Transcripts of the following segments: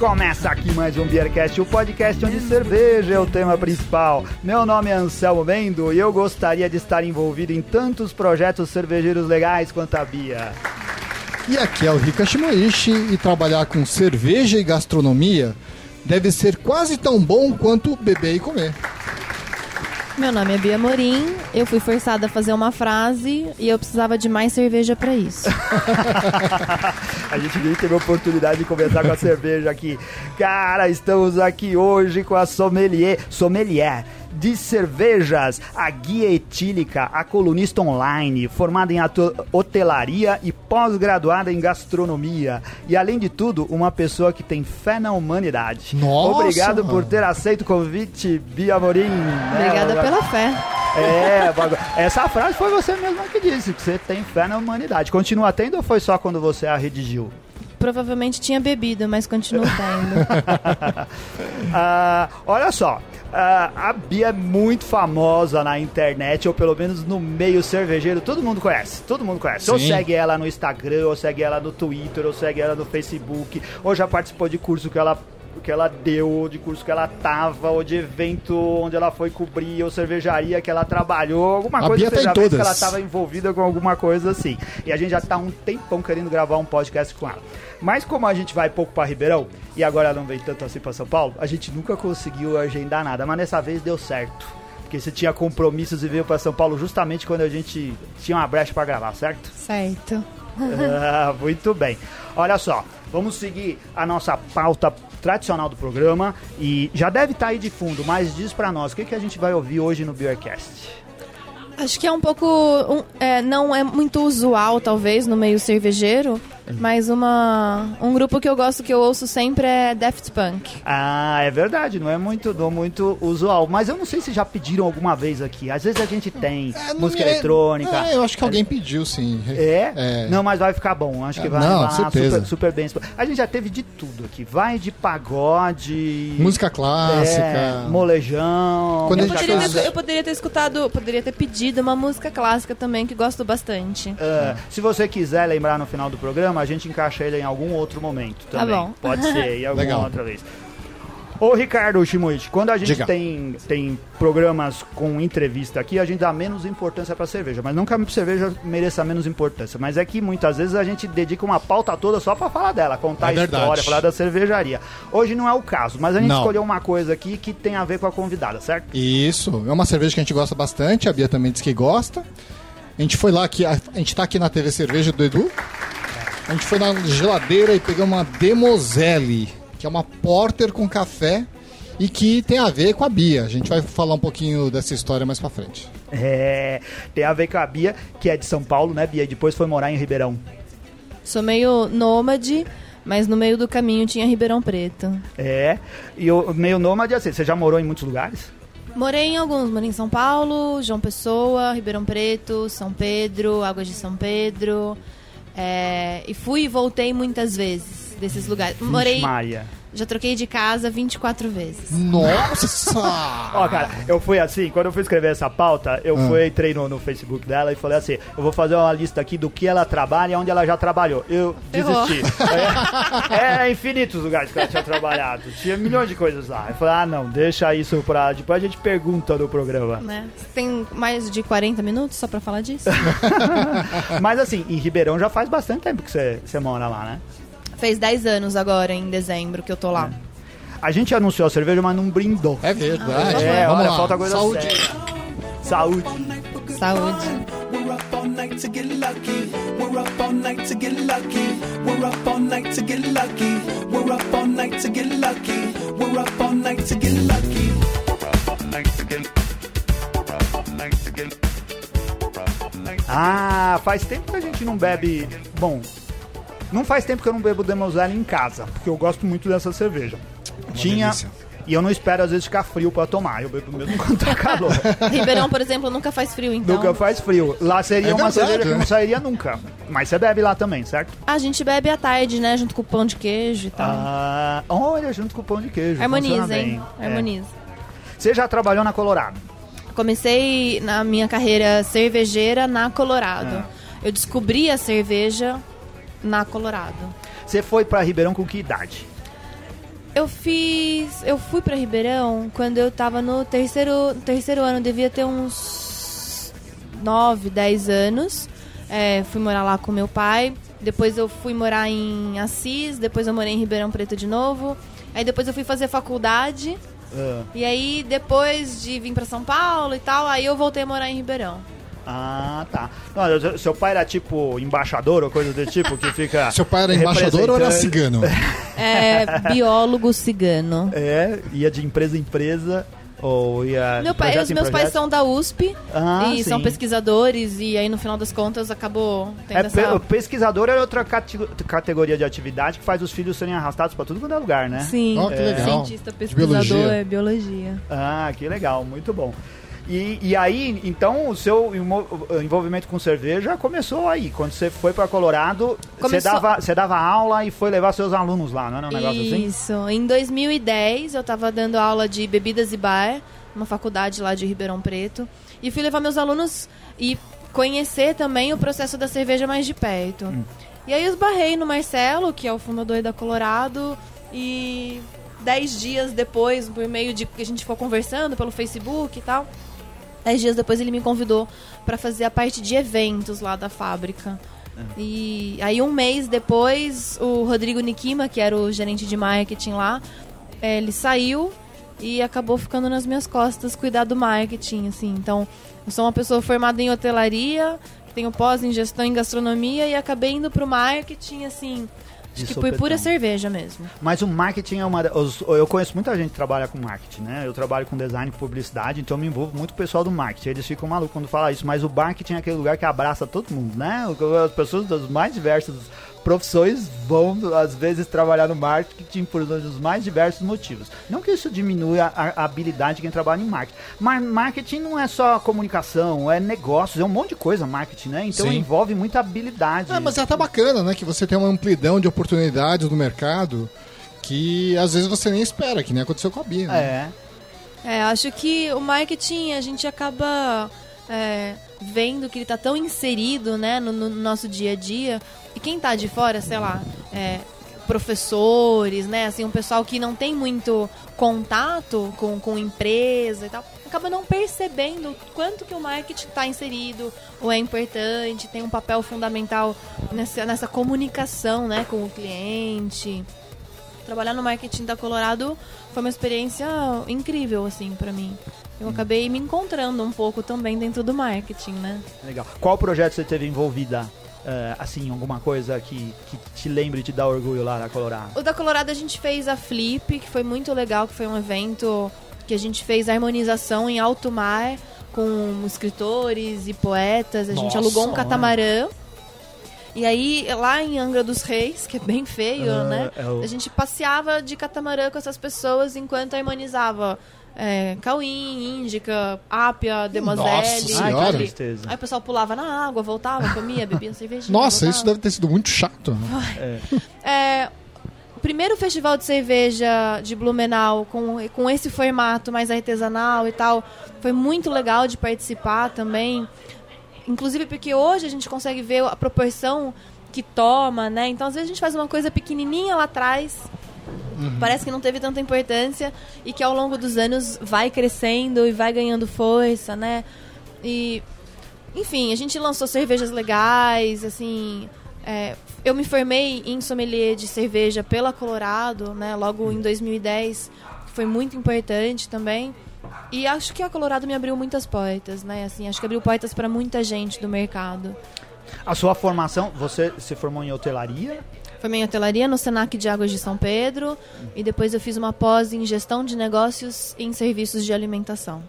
Começa aqui mais um Beercast, o podcast onde cerveja é o tema principal. Meu nome é Anselmo Mendo e eu gostaria de estar envolvido em tantos projetos cervejeiros legais quanto a Bia. E aqui é o Rika Shimoishi e trabalhar com cerveja e gastronomia deve ser quase tão bom quanto beber e comer. Meu nome é Bia Morim, eu fui forçada a fazer uma frase e eu precisava de mais cerveja para isso. a gente nem teve a oportunidade de conversar com a cerveja aqui. Cara, estamos aqui hoje com a sommelier, sommelier de cervejas, a guia etílica, a colunista online, formada em hotelaria e pós-graduada em gastronomia. E além de tudo, uma pessoa que tem fé na humanidade. Nossa! Obrigado por ter aceito o convite, Bia Morim. Né? Obrigada né? pela fé. É, essa frase foi você mesma que disse, que você tem fé na humanidade. Continua tendo ou foi só quando você a redigiu? Provavelmente tinha bebido, mas continua tendo. ah, olha só, Uh, a Bia é muito famosa na internet, ou pelo menos no meio cervejeiro, todo mundo conhece, todo mundo conhece. Sim. Ou segue ela no Instagram, ou segue ela no Twitter, ou segue ela no Facebook, ou já participou de curso que ela que ela deu, de curso que ela tava, ou de evento onde ela foi cobrir, ou cervejaria que ela trabalhou, alguma a coisa Bia tá que ela tava envolvida com alguma coisa assim. E a gente já tá um tempão querendo gravar um podcast com ela. Mas como a gente vai pouco para Ribeirão e agora ela não vem tanto assim para São Paulo, a gente nunca conseguiu agendar nada, mas nessa vez deu certo. Porque você tinha compromissos e veio para São Paulo justamente quando a gente tinha uma brecha para gravar, certo? Certo. ah, muito bem. Olha só, vamos seguir a nossa pauta tradicional do programa e já deve estar tá aí de fundo, mas diz para nós o que, que a gente vai ouvir hoje no Beercast. Acho que é um pouco. Um, é, não é muito usual, talvez, no meio cervejeiro, mas uma, um grupo que eu gosto, que eu ouço sempre é Daft Punk. Ah, é verdade, não é muito, não muito usual. Mas eu não sei se já pediram alguma vez aqui. Às vezes a gente tem é, música é, eletrônica. É, eu acho que alguém pediu, sim. É? é? Não, mas vai ficar bom. Acho que vai não, super, super bem. A gente já teve de tudo aqui. Vai de pagode. Música clássica. É, molejão. Quando eu, poderia ter, eu poderia ter escutado, poderia ter pedido uma música clássica também, que gosto bastante. Uh, se você quiser lembrar no final do programa, a gente encaixa ele em algum outro momento tá também. Tá bom. Pode ser, em alguma Legal. outra vez. Ô Ricardo Shimoichi, quando a gente tem, tem programas com entrevista aqui, a gente dá menos importância pra cerveja. Mas não que a cerveja mereça menos importância. Mas é que muitas vezes a gente dedica uma pauta toda só pra falar dela, contar é a história, falar da cervejaria. Hoje não é o caso, mas a gente não. escolheu uma coisa aqui que tem a ver com a convidada, certo? Isso, é uma cerveja que a gente gosta bastante, a Bia também diz que gosta. A gente foi lá aqui, a, gente tá aqui na TV Cerveja do Edu. A gente foi na geladeira e pegamos uma Demoselle, que é uma porter com café e que tem a ver com a Bia. A gente vai falar um pouquinho dessa história mais pra frente. É, tem a ver com a Bia, que é de São Paulo, né, Bia? E depois foi morar em Ribeirão. Sou meio nômade, mas no meio do caminho tinha Ribeirão Preto. É, e o meio nômade, assim, você já morou em muitos lugares? Morei em alguns, morei em São Paulo, João Pessoa, Ribeirão Preto, São Pedro, Águas de São Pedro, é, e fui e voltei muitas vezes desses lugares. Morei. Maria. Já troquei de casa 24 vezes. Nossa! Ó, cara, eu fui assim, quando eu fui escrever essa pauta, eu hum. fui, entrei no, no, Facebook dela e falei assim: eu vou fazer uma lista aqui do que ela trabalha e onde ela já trabalhou. Eu Ferrou. desisti. é, é infinitos lugares que ela tinha trabalhado. Tinha milhões de coisas lá. Eu falei, ah, não, deixa isso pra. Depois a gente pergunta no programa. Né? Tem mais de 40 minutos só pra falar disso? Mas assim, em Ribeirão já faz bastante tempo que você, você mora lá, né? Fez 10 anos agora, em dezembro, que eu tô lá. É. A gente anunciou a cerveja, mas não brindou. É verdade. Ah, é, Vamos olha, lá. falta coisa Saúde. Séria. Saúde. Saúde. Ah, faz tempo que a gente não bebe. Bom, não faz tempo que eu não bebo Demoselle em casa, porque eu gosto muito dessa cerveja. Uma Tinha. Delícia. E eu não espero, às vezes, ficar frio pra tomar. Eu bebo mesmo quando tá calor. Ribeirão, por exemplo, nunca faz frio, então. Nunca faz frio. Lá seria é uma verdade, cerveja que não sairia nunca. Mas você bebe lá também, certo? A gente bebe à tarde, né? Junto com o pão de queijo e tal. Ah, olha, junto com o pão de queijo. Harmoniza, hein? É. Harmoniza. Você já trabalhou na Colorado? Comecei na minha carreira cervejeira na Colorado. É. Eu descobri a cerveja na Colorado. Você foi para Ribeirão com que idade? Eu fiz. Eu fui para Ribeirão quando eu tava no terceiro, terceiro ano, devia ter uns 9, 10 anos. É, fui morar lá com meu pai. Depois eu fui morar em Assis, depois eu morei em Ribeirão Preto de novo. Aí depois eu fui fazer faculdade. Uh. E aí, depois de vir para São Paulo e tal, aí eu voltei a morar em Ribeirão. Ah, tá. Não, seu pai era tipo embaixador ou coisa do tipo que fica. seu pai era embaixador ou era cigano? É, biólogo cigano. É, ia de empresa em empresa. Ou ia Meu pai, os meus pais são da USP ah, e sim. são pesquisadores e aí no final das contas acabou tendo é, essa... O pesquisador é outra categoria de atividade que faz os filhos serem arrastados para tudo quanto é lugar, né? Sim. Oh, que legal. Cientista, pesquisador, biologia. é biologia. Ah, que legal, muito bom. E, e aí, então, o seu envolvimento com cerveja começou aí. Quando você foi para Colorado, você dava, você dava aula e foi levar seus alunos lá, não era um negócio Isso. assim? Isso. Em 2010, eu estava dando aula de bebidas e bar, numa faculdade lá de Ribeirão Preto. E fui levar meus alunos e conhecer também o processo da cerveja mais de perto. Hum. E aí eu esbarrei no Marcelo, que é o fundador da Colorado, e dez dias depois, por meio de que a gente ficou conversando pelo Facebook e tal, Dez dias depois ele me convidou para fazer a parte de eventos lá da fábrica. É. E aí um mês depois, o Rodrigo Nikima, que era o gerente de marketing lá, é, ele saiu e acabou ficando nas minhas costas cuidar do marketing, assim. Então, eu sou uma pessoa formada em hotelaria, tenho pós em gestão em gastronomia e acabei indo pro marketing, assim, Acho que foi pura cerveja mesmo. Mas o marketing é uma. Os, eu conheço muita gente que trabalha com marketing, né? Eu trabalho com design e publicidade, então eu me envolvo muito com o pessoal do marketing. Eles ficam malucos quando falam isso, mas o marketing é aquele lugar que abraça todo mundo, né? As pessoas das mais diversas profissões vão, às vezes, trabalhar no marketing por os mais diversos motivos. Não que isso diminua a, a, habilidade de quem trabalha em marketing. Mas marketing não é só comunicação, é negócios, é um monte de coisa marketing, né? Então Sim. envolve muita habilidade. É, mas já tá bacana, né? Que você tem uma amplidão de oportunidades no mercado que às vezes você nem espera, que nem aconteceu com a Bia. Né? É. É, acho que o marketing a gente acaba é, vendo que ele está tão inserido né, no, no, nosso dia a dia. E quem está de fora, sei lá, é, professores, né, assim, um pessoal que não tem muito contato com, com empresa e tal, acaba não percebendo quanto que o marketing está inserido ou é importante, tem um papel fundamental nessa, nessa comunicação né, com o cliente. Trabalhar no marketing da Colorado foi uma experiência incrível, assim, para mim. Eu acabei me encontrando um pouco também dentro do marketing, né? Legal. Qual projeto você teve envolvida? Uh, assim, alguma coisa que, que te lembre e te dá orgulho lá na Colorado? O da Colorado a gente fez a Flip, que foi muito legal, que foi um evento que a gente fez a harmonização em alto mar com escritores e poetas. A Nossa, gente alugou um catamarã. E aí, lá em Angra dos Reis, que é bem feio, uh, né? É o... A gente passeava de catamarã com essas pessoas enquanto harmonizava é, Cauim, Índica, Ápia, Demoselle. Nossa senhora. Aí, aí o pessoal pulava na água, voltava, comia, bebia cerveja. Nossa, voltava. isso deve ter sido muito chato. Né? É. é. o primeiro festival de cerveja de Blumenau com, com esse formato mais artesanal e tal, foi muito legal de participar também. Inclusive porque hoje a gente consegue ver a proporção que toma, né? Então às vezes a gente faz uma coisa pequenininha lá atrás Uhum. Parece que não teve tanta importância e que ao longo dos anos vai crescendo e vai ganhando força, né? E, enfim, a gente lançou cervejas legais, assim. É, eu me formei em sommelier de cerveja pela Colorado, né? Logo em 2010, que foi muito importante também. E acho que a Colorado me abriu muitas portas, né? Assim, acho que abriu portas para muita gente do mercado. A sua formação, você se formou em hotelaria? Formei em hotelaria no Senac de Águas de São Pedro e depois eu fiz uma pós em gestão de negócios em serviços de alimentação.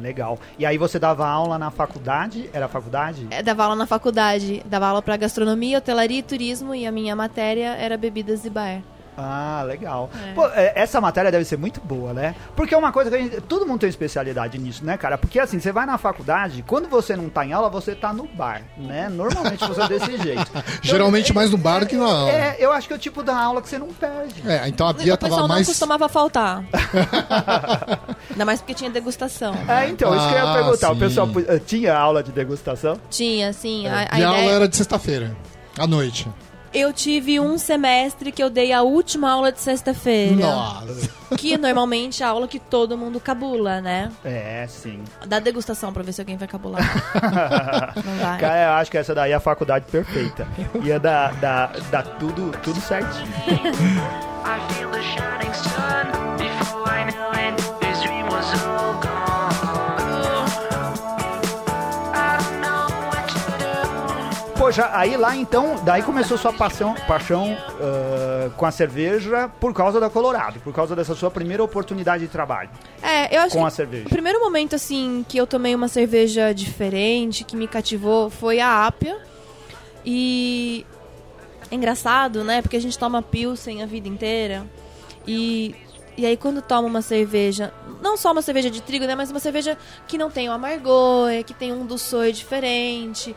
Legal. E aí você dava aula na faculdade? Era faculdade? É, dava aula na faculdade. Dava aula para gastronomia, hotelaria e turismo e a minha matéria era bebidas e bar. Ah, legal. É. Pô, é, essa matéria deve ser muito boa, né? Porque é uma coisa que a gente, todo mundo tem especialidade nisso, né, cara? Porque assim, você vai na faculdade, quando você não tá em aula, você tá no bar, né? Normalmente você é desse jeito. Então, Geralmente mais no bar do que na aula. É, eu acho que é o tipo da aula que você não perde. É, então a Bia tava mais... não costumava faltar. Ainda mais porque tinha degustação. É, então, isso que eu ia ah, perguntar. Sim. O pessoal tinha aula de degustação? Tinha, sim. É. A, a, ideia... aula era de sexta-feira, à noite. Eu tive um semestre que eu dei a última aula de sexta-feira. Nossa. Que normalmente é a aula que todo mundo cabula, né? É, sim. Dá degustação pra ver se alguém vai cabular. Não vai. Cara, eu acho que essa daí é a faculdade perfeita. Ia dar, dar, dar tudo, tudo certinho. I feel the shining Poxa, aí lá então, daí começou sua paixão, paixão uh, com a cerveja por causa da Colorado, por causa dessa sua primeira oportunidade de trabalho. É, eu acho com que a cerveja. O primeiro momento assim que eu tomei uma cerveja diferente, que me cativou, foi a Apia. E é engraçado, né? Porque a gente toma Pilsen a vida inteira. E e aí quando toma uma cerveja, não só uma cerveja de trigo, né, mas uma cerveja que não tem o amargor, que tem um doçor diferente,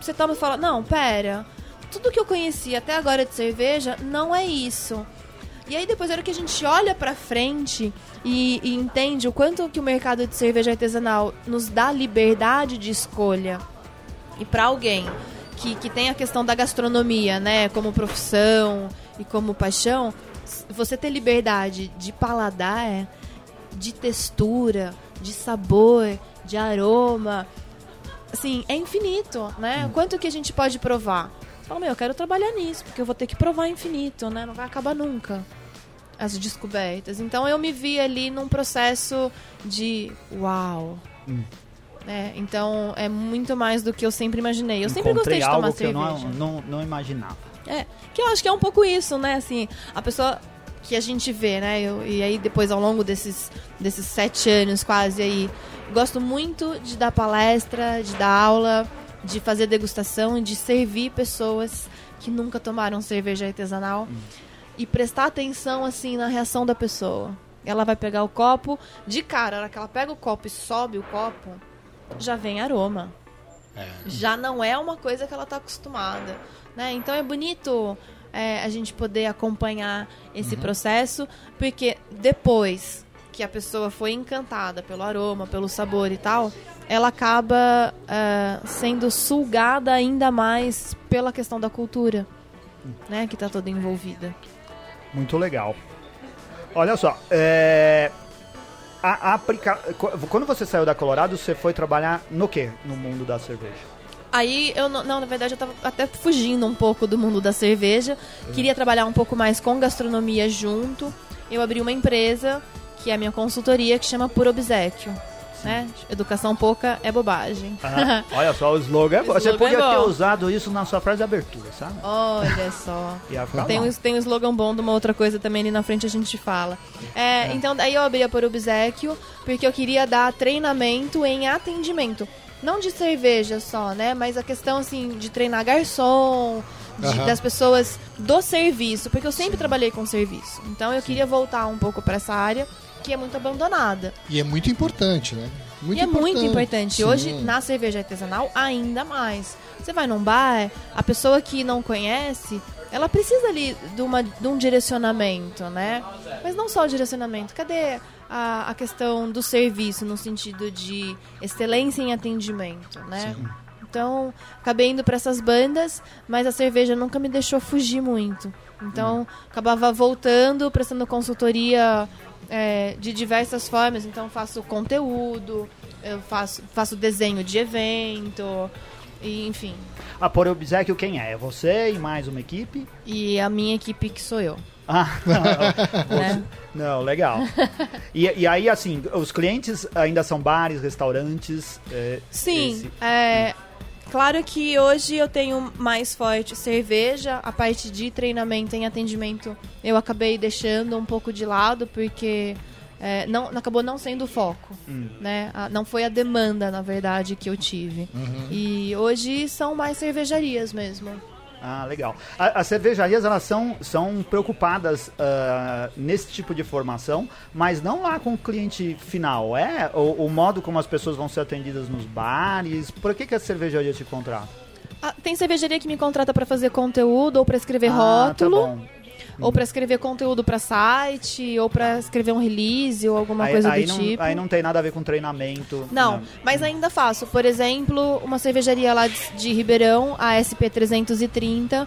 você toma e fala: "Não, pera. Tudo que eu conheci até agora de cerveja não é isso". E aí depois, hora que a gente olha pra frente e, e, entende o quanto que o mercado de cerveja artesanal nos dá liberdade de escolha. E para alguém que, que tem a questão da gastronomia, né, como profissão e como paixão, você ter liberdade de paladar, de textura, de sabor, de aroma, assim, é infinito, né? Hum. Quanto que a gente pode provar? Você fala, meu, eu quero trabalhar nisso, porque eu vou ter que provar infinito, né? Não vai acabar nunca as descobertas. Então eu me vi ali num processo de uau. Hum. É, então é muito mais do que eu sempre imaginei. Eu Encontrei sempre gostei de tomar cerveja. Eu não, não, não imaginava. É, que eu acho que é um pouco isso, né? Assim, a pessoa que a gente vê, né? Eu, e aí depois ao longo desses, desses sete anos quase aí, gosto muito de dar palestra, de dar aula, de fazer degustação, de servir pessoas que nunca tomaram cerveja artesanal hum. e prestar atenção assim na reação da pessoa. Ela vai pegar o copo de cara, na hora que ela pega o copo e sobe o copo, já vem aroma. É. Já não é uma coisa que ela está acostumada. Né? Então é bonito é, a gente poder acompanhar esse uhum. processo, porque depois que a pessoa foi encantada pelo aroma, pelo sabor e tal, ela acaba uh, sendo sulgada ainda mais pela questão da cultura, né, que está toda envolvida. Muito legal. Olha só, é, a, a aplica... quando você saiu da Colorado, você foi trabalhar no que no mundo da cerveja? Aí eu não, não, na verdade eu tava até fugindo um pouco do mundo da cerveja. Queria trabalhar um pouco mais com gastronomia junto. Eu abri uma empresa, que é a minha consultoria, que chama Por Obsequio. Né? Educação pouca é bobagem. Ah, olha só, o slogan é bom. Você podia é ter usado isso na sua frase de abertura, sabe? Olha só. tem, um, tem um slogan bom de uma outra coisa também ali na frente a gente fala. É, é. Então, daí eu abri a Por Obsequio, porque eu queria dar treinamento em atendimento não de cerveja só, né? Mas a questão, assim, de treinar garçom, de, uhum. das pessoas do serviço, porque eu sempre Sim. trabalhei com serviço. Então eu Sim. queria voltar um pouco para essa área que é muito abandonada. E é muito importante, né? Muito e é muito importante. Sim. Hoje, na cerveja artesanal, ainda mais. Você vai num bar, a pessoa que não conhece, ela precisa ali de, uma, de um direcionamento, né? Mas não só o direcionamento. Cadê a, a questão do serviço no sentido de excelência em atendimento, né? Sim. Então, acabei indo para essas bandas, mas a cerveja nunca me deixou fugir muito. Então, hum. acabava voltando, prestando consultoria é, de diversas formas. Então, faço conteúdo, eu faço, faço desenho de evento, e, enfim. A Por Obsequio quem é? É você e mais uma equipe? E a minha equipe que sou eu. Ah, não, é. não legal. E, e, aí, assim, os clientes ainda são bares, restaurantes? É, Sim, esse... é, claro que hoje eu tenho mais forte cerveja, a parte de treinamento em atendimento eu acabei deixando um pouco de lado, porque é, não, acabou não sendo o foco, hum. né? A, não foi a demanda, na verdade, que eu tive. Uhum. E hoje são mais cervejarias mesmo. Ah, legal. A, as cervejarias elas são, são preocupadas uh, nesse tipo de formação, mas não lá com o cliente final. É o, o, modo como as pessoas vão ser atendidas nos bares. Por que, que a cervejaria te contrata? Ah, tem cervejaria que me contrata para fazer conteúdo ou para escrever ah, tá rótulo. Tá. Ou para escrever conteúdo para site, ou para escrever um release, ou alguma aí, coisa aí do não, tipo. Aí não tem nada a ver com treinamento. Não, não, mas ainda faço. Por exemplo, uma cervejaria lá de, de Ribeirão, a SP330,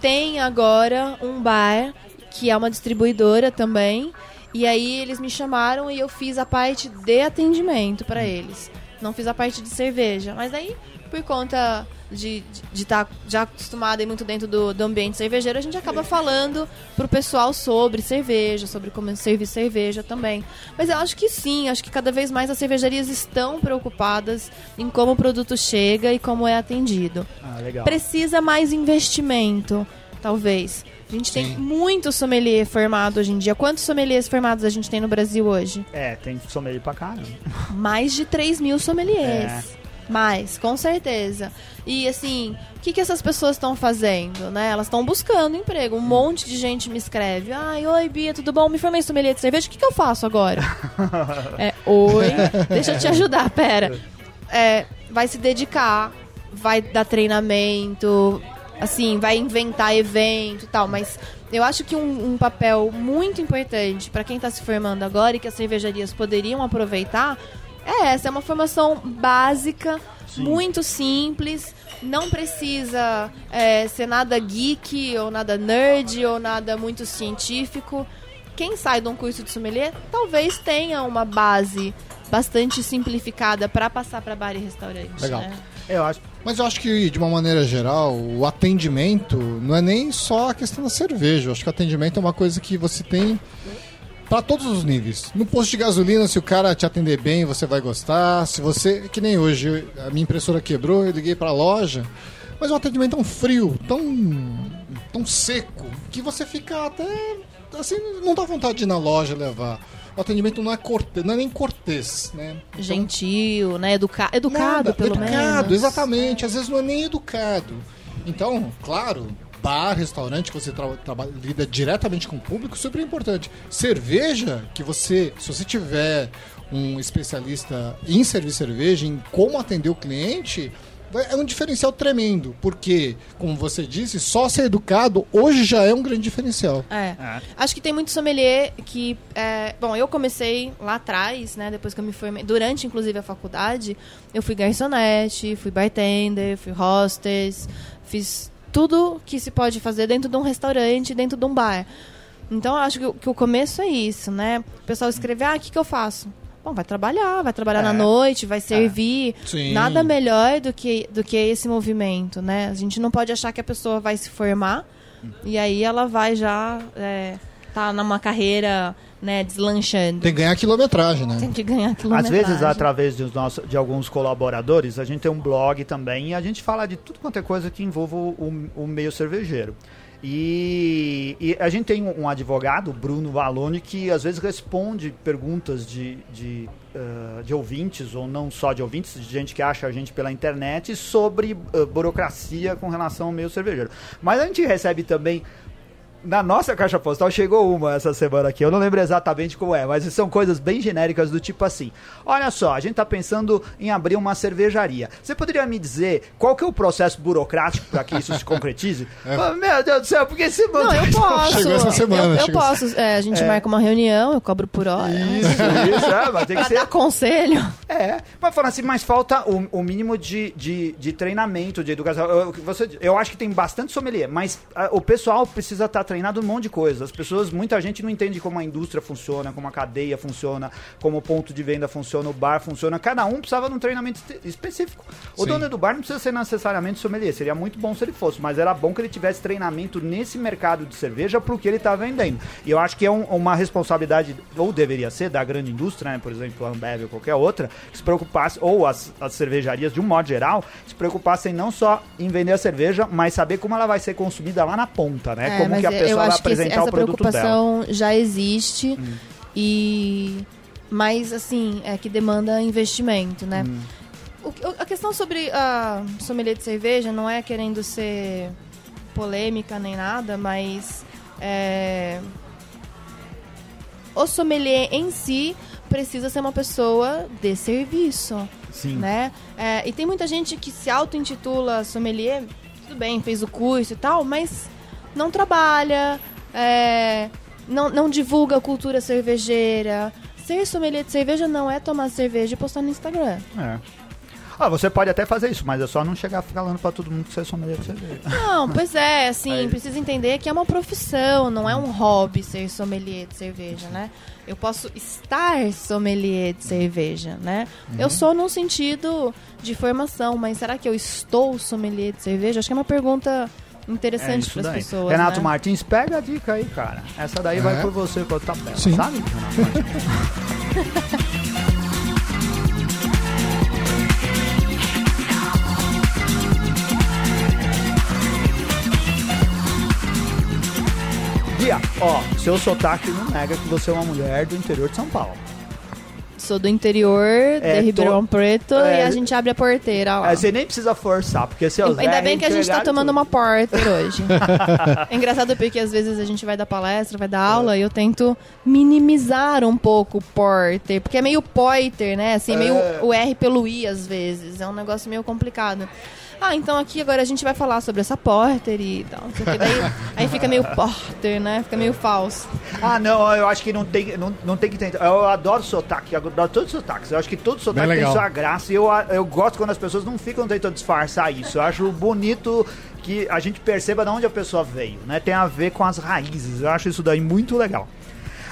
tem agora um bar que é uma distribuidora também. E aí eles me chamaram e eu fiz a parte de atendimento para eles. Não fiz a parte de cerveja. Mas aí, por conta de estar tá já acostumada e muito dentro do, do, ambiente cervejeiro, a gente acaba falando pro pessoal sobre cerveja, sobre como servir cerveja também. Mas eu acho que sim, acho que cada vez mais as cervejarias estão preocupadas em como o produto chega e como é atendido. Ah, legal. Precisa mais investimento, talvez. A gente Sim. tem muito sommelier formado hoje em dia. Quantos sommeliers formados a gente tem no Brasil hoje? É, tem sommelier pra caramba. Mais de 3 mil sommeliers. É. Mais, com certeza. E assim, o que, que essas pessoas estão fazendo, né? Elas estão buscando emprego. Um monte de gente me escreve. Ai, oi, Bia, tudo bom? Me formei sommelier de cerveja. O que, que eu faço agora? é, oi, deixa eu te ajudar, pera. É, vai se dedicar, vai dar treinamento, assim, vai inventar evento e tal, mas eu acho que um, um papel muito importante para quem está se formando agora e que as cervejarias poderiam aproveitar é essa, é uma formação básica, Sim. muito simples, não precisa é, ser nada geek ou nada nerd ou nada muito científico. Quem sai de um curso de sommelier talvez tenha uma base bastante simplificada para passar para bar e restaurante. Legal. Né? Eu acho mas eu acho que, de uma maneira geral, o atendimento não é nem só a questão da cerveja. Eu acho que o atendimento é uma coisa que você tem para todos os níveis. No posto de gasolina, se o cara te atender bem, você vai gostar. Se você, que nem hoje, a minha impressora quebrou, eu liguei para a loja, mas o atendimento é tão frio, tão tão seco, que você fica até assim, não dá vontade de ir na loja levar o atendimento não é, corte, não é nem cortês, né? Então, Gentil, né? Educa educado, nada, pelo educado, menos. Educado, exatamente. Às vezes não é nem educado. Então, claro, bar, restaurante, que você trabalha, lida diretamente com o público, super importante. Cerveja, que você, se você tiver um especialista em servir cerveja, em como atender o cliente, é um diferencial tremendo, porque, como você disse, só ser educado hoje já é um grande diferencial. É. é. Acho que tem muito sommelier que. É, bom, eu comecei lá atrás, né? Depois que eu me formei, durante inclusive a faculdade, eu fui garçonete, fui bartender, fui hostess, fiz tudo que se pode fazer dentro de um restaurante, dentro de um bar. Então, eu acho que, que o começo é isso, né? O pessoal escreve, ah, o que, que eu faço? Bom, vai trabalhar, vai trabalhar é. na noite, vai servir. É. Nada melhor do que, do que esse movimento, né? A gente não pode achar que a pessoa vai se formar e aí ela vai já é, tá numa carreira né, deslanchando. Tem que ganhar quilometragem, né? Tem que ganhar quilometragem. Às vezes, através dos nossos, de alguns colaboradores, a gente tem um blog também e a gente fala de tudo quanto é coisa que envolva o, o meio cervejeiro. E, e, a gente tem um advogado, Bruno Valone, que às vezes responde perguntas de, de, uh, de, ouvintes, ou não só de ouvintes, de gente que acha a gente pela internet, sobre uh, burocracia com relação ao meio cervejeiro. Mas a gente recebe também na nossa caixa postal chegou uma essa semana aqui. Eu não lembro exatamente como é, mas são coisas bem genéricas do tipo assim: Olha só, a gente tá pensando em abrir uma cervejaria. Você poderia me dizer qual que é o processo burocrático para que isso se concretize? É. Oh, meu Deus do céu, porque esse Não, eu posso. Chegou essa semana. Eu, eu posso. É, a gente é. marca uma reunião, eu cobro por hora. Isso, isso, é, mas tem que ser. Dar conselho. É, mas falando assim, mas falta o, o mínimo de, de, de, treinamento, de educação. Eu, você, eu acho que tem bastante sommelier, mas a, o pessoal precisa estar tá treinado um monte de coisa. As pessoas, muita gente não entende como a indústria funciona, como a cadeia funciona, como o ponto de venda funciona, o bar funciona. Cada um precisava de um treinamento específico. O Sim. dono do bar não precisa ser necessariamente sommelier, seria muito bom se ele fosse, mas era bom que ele tivesse treinamento nesse mercado de cerveja pro que ele está vendendo. E eu acho que é um, uma responsabilidade, ou deveria ser, da grande indústria, né? por exemplo, a Ambev ou qualquer outra, que se preocupasse, ou as, as cervejarias de um modo geral, se preocupassem não só em vender a cerveja, mas saber como ela vai ser consumida lá na ponta, né? É, como que a pessoa vai apresentar o produto dela. Essa preocupação já existe hum. e mas assim é que demanda investimento, né? Hum. O, a questão sobre a sommelier de cerveja não é querendo ser polêmica nem nada, mas é, o sommelier em si precisa ser uma pessoa de serviço. Sim. Né? É, e tem muita gente que se auto-intitula sommelier, tudo bem, fez o curso e tal, mas não trabalha, é, não, não divulga a cultura cervejeira. Ser sommelier de cerveja não é tomar cerveja e postar no Instagram. É. Ah, você pode até fazer isso, mas é só não chegar falando pra todo mundo que você é sommelier de cerveja. Não, pois é, assim, Aí... precisa entender que é uma profissão, não é um hobby ser sommelier de cerveja, né? Eu posso estar sommelier de cerveja, né? Uhum. Eu sou num sentido de formação, mas será que eu estou sommelier de cerveja? Acho que é uma pergunta interessante é para as pessoas. Renato né? Martins, pega a dica aí, cara. Essa daí é. vai por você com a tabela, Sim. sabe? Dia, ó, seu sotaque não nega que você é uma mulher do interior de São Paulo. Sou do interior é, de Ribeirão tô... Preto é, e a gente abre a porteira lá. É, você nem precisa forçar, porque se Ainda Zé bem que a gente tá tomando tudo. uma porter hoje. é engraçado porque às vezes a gente vai dar palestra, vai dar aula e eu tento minimizar um pouco o porter, porque é meio poiter, né? Assim, meio é. o R pelo I às vezes. É um negócio meio complicado ah, então aqui agora a gente vai falar sobre essa Porter e tal. Daí, aí fica meio Porter, né? Fica meio falso. Ah, não, eu acho que não tem, não, não tem que tentar. Eu adoro sotaque, eu adoro todos os sotaques. Eu acho que todo sotaque tem sua graça e eu, eu gosto quando as pessoas não ficam tentando disfarçar isso. Eu acho bonito que a gente perceba de onde a pessoa veio, né? Tem a ver com as raízes. Eu acho isso daí muito legal.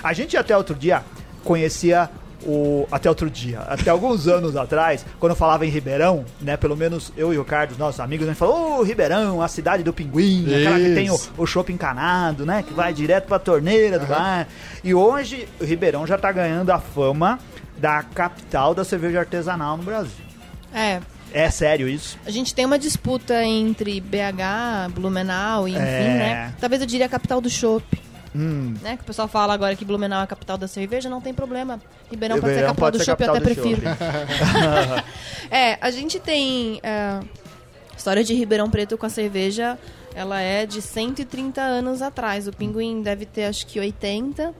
A gente até outro dia conhecia o, até outro dia, até alguns anos atrás, quando eu falava em Ribeirão, né? Pelo menos eu e o Ricardo, nossos amigos, a gente falou, ô oh, Ribeirão, a cidade do pinguim, Isso. aquela que tem o, o chopp encanado, né? Que vai direto pra torneira do bar. E hoje o Ribeirão já tá ganhando a fama da capital da cerveja artesanal no Brasil. É. É sério isso? A gente tem uma disputa entre BH, Blumenau, enfim, é... né? Talvez eu diria a capital do chopp. Hum. Né? Que o pessoal fala agora que Blumenau é a capital da cerveja, não tem problema. Ribeirão, pode ser a capital do chopp, eu até prefiro. é, a gente tem é, história de Ribeirão Preto com a cerveja, ela é de 130 anos atrás. O Pinguim deve ter acho que 80.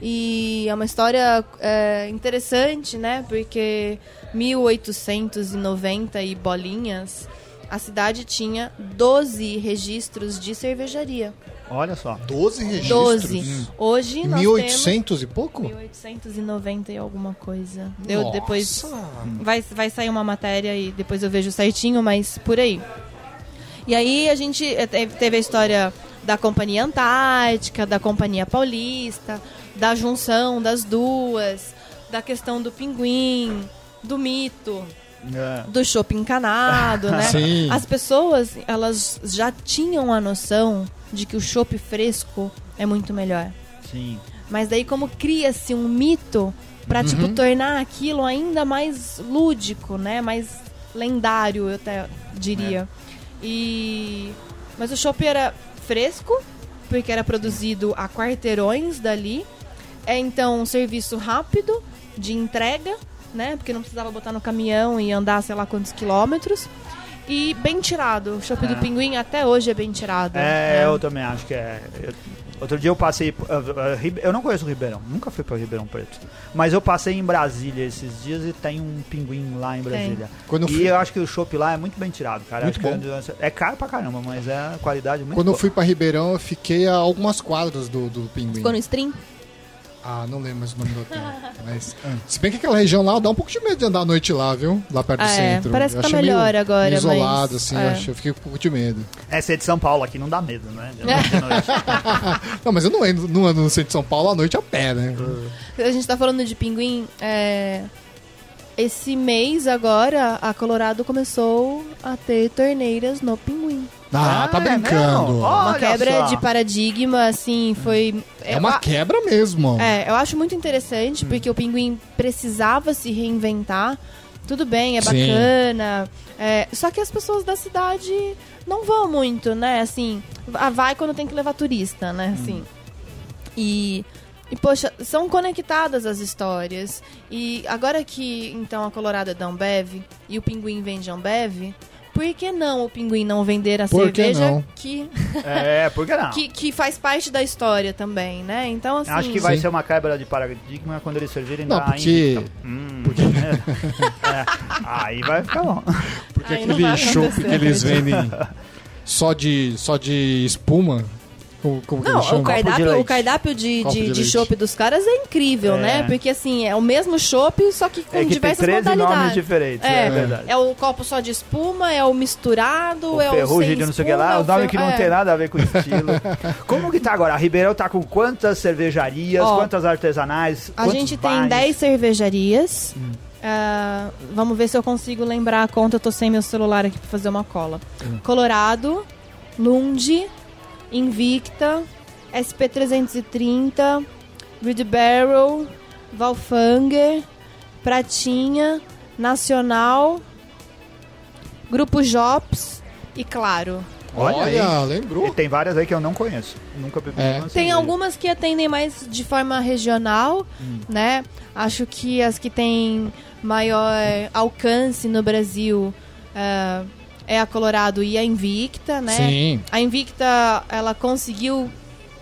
E é uma história é, interessante, né? Porque 1890 e bolinhas, a cidade tinha 12 registros de cervejaria. Olha só. 12 registros? 12. Hum. Hoje nós 1800 temos... e pouco? 1890 e alguma coisa. Eu Nossa. depois vai, vai sair uma matéria e depois eu vejo certinho, mas por aí. E aí a gente eh, teve a história da Companhia Antártica, da Companhia Paulista, da junção das duas, da questão do pinguim, do mito. É. do shopping encanado, né? Sim. As pessoas, elas já tinham a noção de que o chopp fresco é muito melhor. Sim. Mas daí como cria-se um mito para uhum. tipo tornar aquilo ainda mais lúdico, né? Mais lendário, eu até diria. É. E mas o chopp era fresco, porque era produzido a quarteirões dali. É então um serviço rápido de entrega, né? Porque não precisava botar no caminhão e andar sei lá quantos quilômetros e bem tirado. O shopping é. do Pinguim até hoje é bem tirado. É, é. eu também acho que é. Eu, outro dia eu passei. Eu não conheço o Ribeirão, nunca fui para Ribeirão Preto. Mas eu passei em Brasília esses dias e tem um pinguim lá em Brasília. Quando e fui... eu acho que o shopping lá é muito bem tirado, cara. Muito bom. É caro pra caramba, mas é qualidade muito Quando boa. eu fui para Ribeirão, eu fiquei a algumas quadras do, do pinguim. Ficou no stream? Ah, não lembro mais o nome do hotel. Mas, se bem que aquela região lá dá um pouco de medo de andar à noite lá, viu? Lá perto do ah, é. centro. Parece que tá melhor agora. Isolado, mas... assim, é. eu, achei, eu fiquei com um pouco de medo. É ser de São Paulo, aqui não dá medo, né? não, mas eu não ando, não ando no centro de São Paulo à noite a pé, né? A gente tá falando de pinguim. É... Esse mês agora, a Colorado começou a ter torneiras no pinguim. Ah, tá ah, tá brincando. uma quebra só. de paradigma, assim, foi. É uma quebra mesmo. É, eu acho muito interessante, hum. porque o pinguim precisava se reinventar. Tudo bem, é bacana. É, só que as pessoas da cidade não vão muito, né? Assim, vai quando tem que levar turista, né? Assim. Hum. E. E, poxa, são conectadas as histórias. E agora que, então, a Colorado é da Ambev e o Pinguim vende Ambev, por que não o pinguim não vender a por cerveja que, que é, por que não? que, que faz parte da história também, né? Então assim, acho que vai Sim. ser uma quebra de paradigma quando eles servirem não, da porque... Hum, porque... é, aí vai ficar bom. Porque aí aquele chopp que eles vendem só de só de espuma Como, como não, o cardápio, de o cardápio de, de, de, chopp dos caras é incrível, né? é. né? Porque assim, é o mesmo chopp, só que com é que diversas tem 13 modalidades. nomes diferentes, é, é, verdade. É o copo só de espuma, é o misturado, o é o sem de não sei o que lá, o nome que não é. tem nada a ver com o estilo. como que tá agora? A Ribeirão tá com quantas cervejarias, Ó, quantas artesanais? A gente bares? tem 10 cervejarias. Hum. Uh, vamos ver se eu consigo lembrar a conta. Eu tô sem meu celular aqui pra fazer uma cola. Hum. Colorado, Lund, Invicta, SP330, Red Barrel, Valfanger, Pratinha, Nacional, Grupo Jobs e Claro. Olha, Olha lembrou. E tem várias aí que eu não conheço. Nunca bebi é. Tem algumas que atendem mais de forma regional, hum. né? Acho que as que têm maior alcance no Brasil uh, é a Colorado e a Invicta, né? Sim. A Invicta, ela conseguiu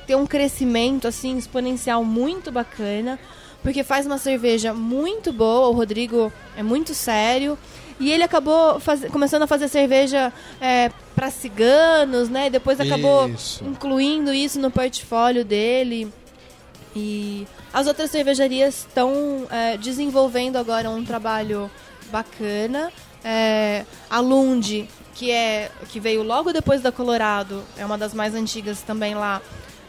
ter um crescimento assim exponencial muito bacana, porque faz uma cerveja muito boa, o Rodrigo é muito sério. E ele acabou faz... começando a fazer cerveja é, para ciganos, né? E depois acabou isso. incluindo isso no portfólio dele. E as outras cervejarias estão é, desenvolvendo agora um trabalho bacana. É, a Lund, que é que veio logo depois da Colorado, é uma das mais antigas também lá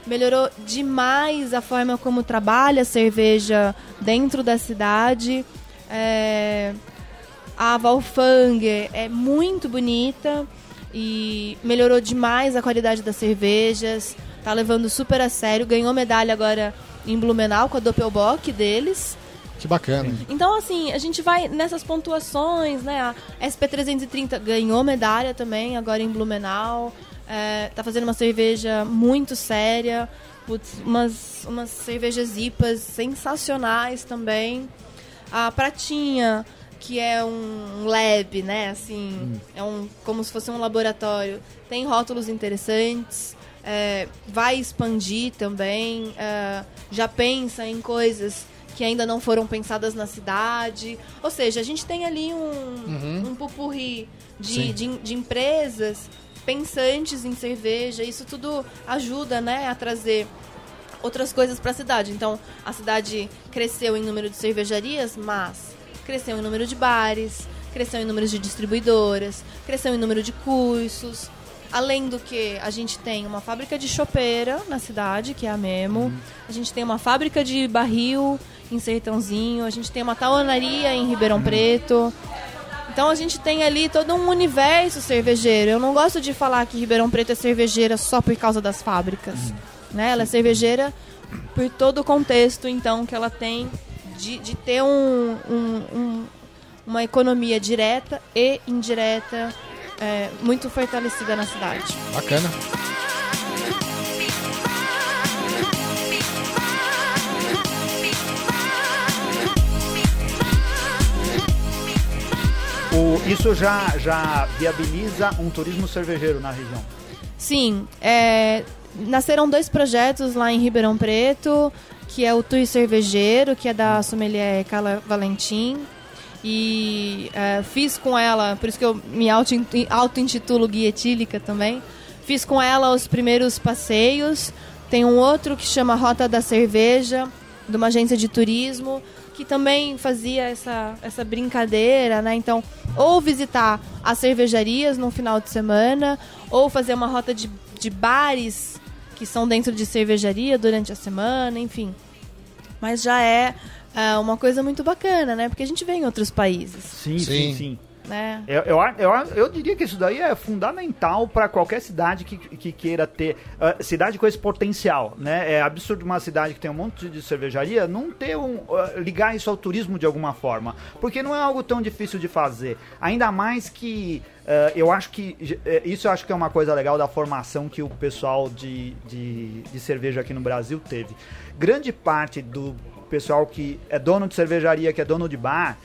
melhorou demais a forma como trabalha a cerveja dentro da cidade. É, a Valfanger é muito bonita e melhorou demais a qualidade das cervejas. Tá levando super a sério. Ganhou medalha agora em Blumenau com a Doppelbock deles. Que bacana. Então, assim, a gente vai nessas pontuações, né? A SP330 ganhou medalha também, agora em Blumenau. É, tá fazendo uma cerveja muito séria. Putz, umas, umas cervejas IPAs sensacionais também. A Pratinha, que é um lab, né? Assim, hum. é um como se fosse um laboratório. Tem rótulos interessantes. É, vai expandir também. É, já pensa em coisas que ainda não foram pensadas na cidade. Ou seja, a gente tem ali um, uhum. um pupurri de, de, de, empresas pensantes em cerveja. Isso tudo ajuda né, a trazer outras coisas para a cidade. Então, a cidade cresceu em número de cervejarias, mas cresceu em número de bares, cresceu em número de distribuidoras, cresceu em número de cursos. Além do que, a gente tem uma fábrica de chopeira na cidade, que é a Memo. Uhum. A gente tem uma fábrica de barril em Sertãozinho. A gente tem uma tauanaria em Ribeirão Preto. Então a gente tem ali todo um universo cervejeiro. Eu não gosto de falar que Ribeirão Preto é cervejeira só por causa das fábricas. Né? Ela é cervejeira por todo o contexto, então, que ela tem de, de ter um, um, um, uma economia direta e indireta é, muito fortalecida na cidade. Bacana. Isso já, já viabiliza um turismo cervejeiro na região? Sim. É, nasceram dois projetos lá em Ribeirão Preto, que é o Tour Cervejeiro, que é da sommelier Carla Valentim. E é, fiz com ela, por isso que eu me auto-intitulo guia etílica também. Fiz com ela os primeiros passeios. Tem um outro que chama Rota da Cerveja, de uma agência de turismo que também fazia essa, essa brincadeira, né? Então, ou visitar as cervejarias no final de semana, ou fazer uma rota de, de bares que são dentro de cervejaria durante a semana, enfim. Mas já é uh, uma coisa muito bacana, né? Porque a gente vê em outros países. Sim, sim, sim. sim. Né? Eu, eu, eu, eu, diria que isso daí é fundamental para qualquer cidade que, que queira ter. Uh, cidade com esse potencial, né? É absurdo uma cidade que tem um monte de cervejaria não ter um. Uh, ligar isso ao turismo de alguma forma. Porque não é algo tão difícil de fazer. Ainda mais que. Uh, eu acho que. Isso eu acho que é uma coisa legal da formação que o pessoal de, de, de cerveja aqui no Brasil teve. Grande parte do pessoal que é dono de cervejaria, que é dono de bar